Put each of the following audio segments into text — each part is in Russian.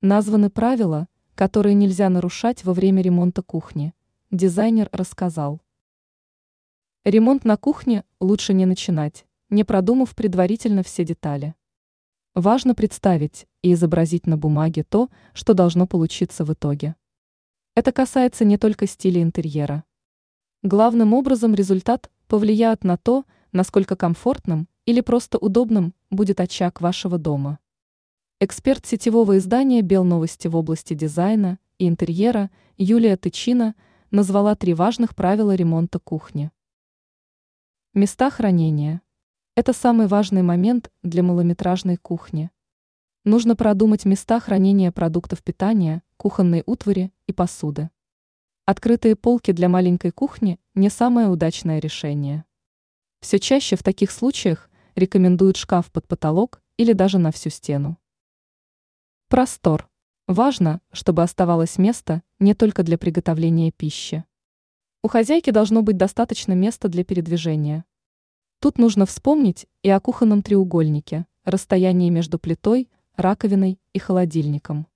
Названы правила, которые нельзя нарушать во время ремонта кухни. Дизайнер рассказал. Ремонт на кухне лучше не начинать, не продумав предварительно все детали. Важно представить и изобразить на бумаге то, что должно получиться в итоге. Это касается не только стиля интерьера. Главным образом результат повлияет на то, насколько комфортным или просто удобным будет очаг вашего дома. Эксперт сетевого издания «Белновости» в области дизайна и интерьера Юлия Тычина назвала три важных правила ремонта кухни. Места хранения. Это самый важный момент для малометражной кухни. Нужно продумать места хранения продуктов питания, кухонной утвари и посуды. Открытые полки для маленькой кухни – не самое удачное решение. Все чаще в таких случаях рекомендуют шкаф под потолок или даже на всю стену. Простор. Важно, чтобы оставалось место не только для приготовления пищи. У хозяйки должно быть достаточно места для передвижения. Тут нужно вспомнить и о кухонном треугольнике, расстоянии между плитой, раковиной и холодильником.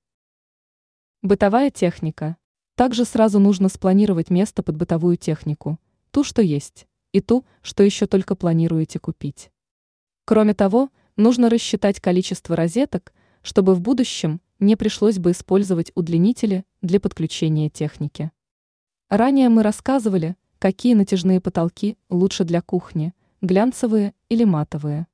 Бытовая техника. Также сразу нужно спланировать место под бытовую технику, ту, что есть, и ту, что еще только планируете купить. Кроме того, нужно рассчитать количество розеток – чтобы в будущем не пришлось бы использовать удлинители для подключения техники. Ранее мы рассказывали, какие натяжные потолки лучше для кухни, глянцевые или матовые.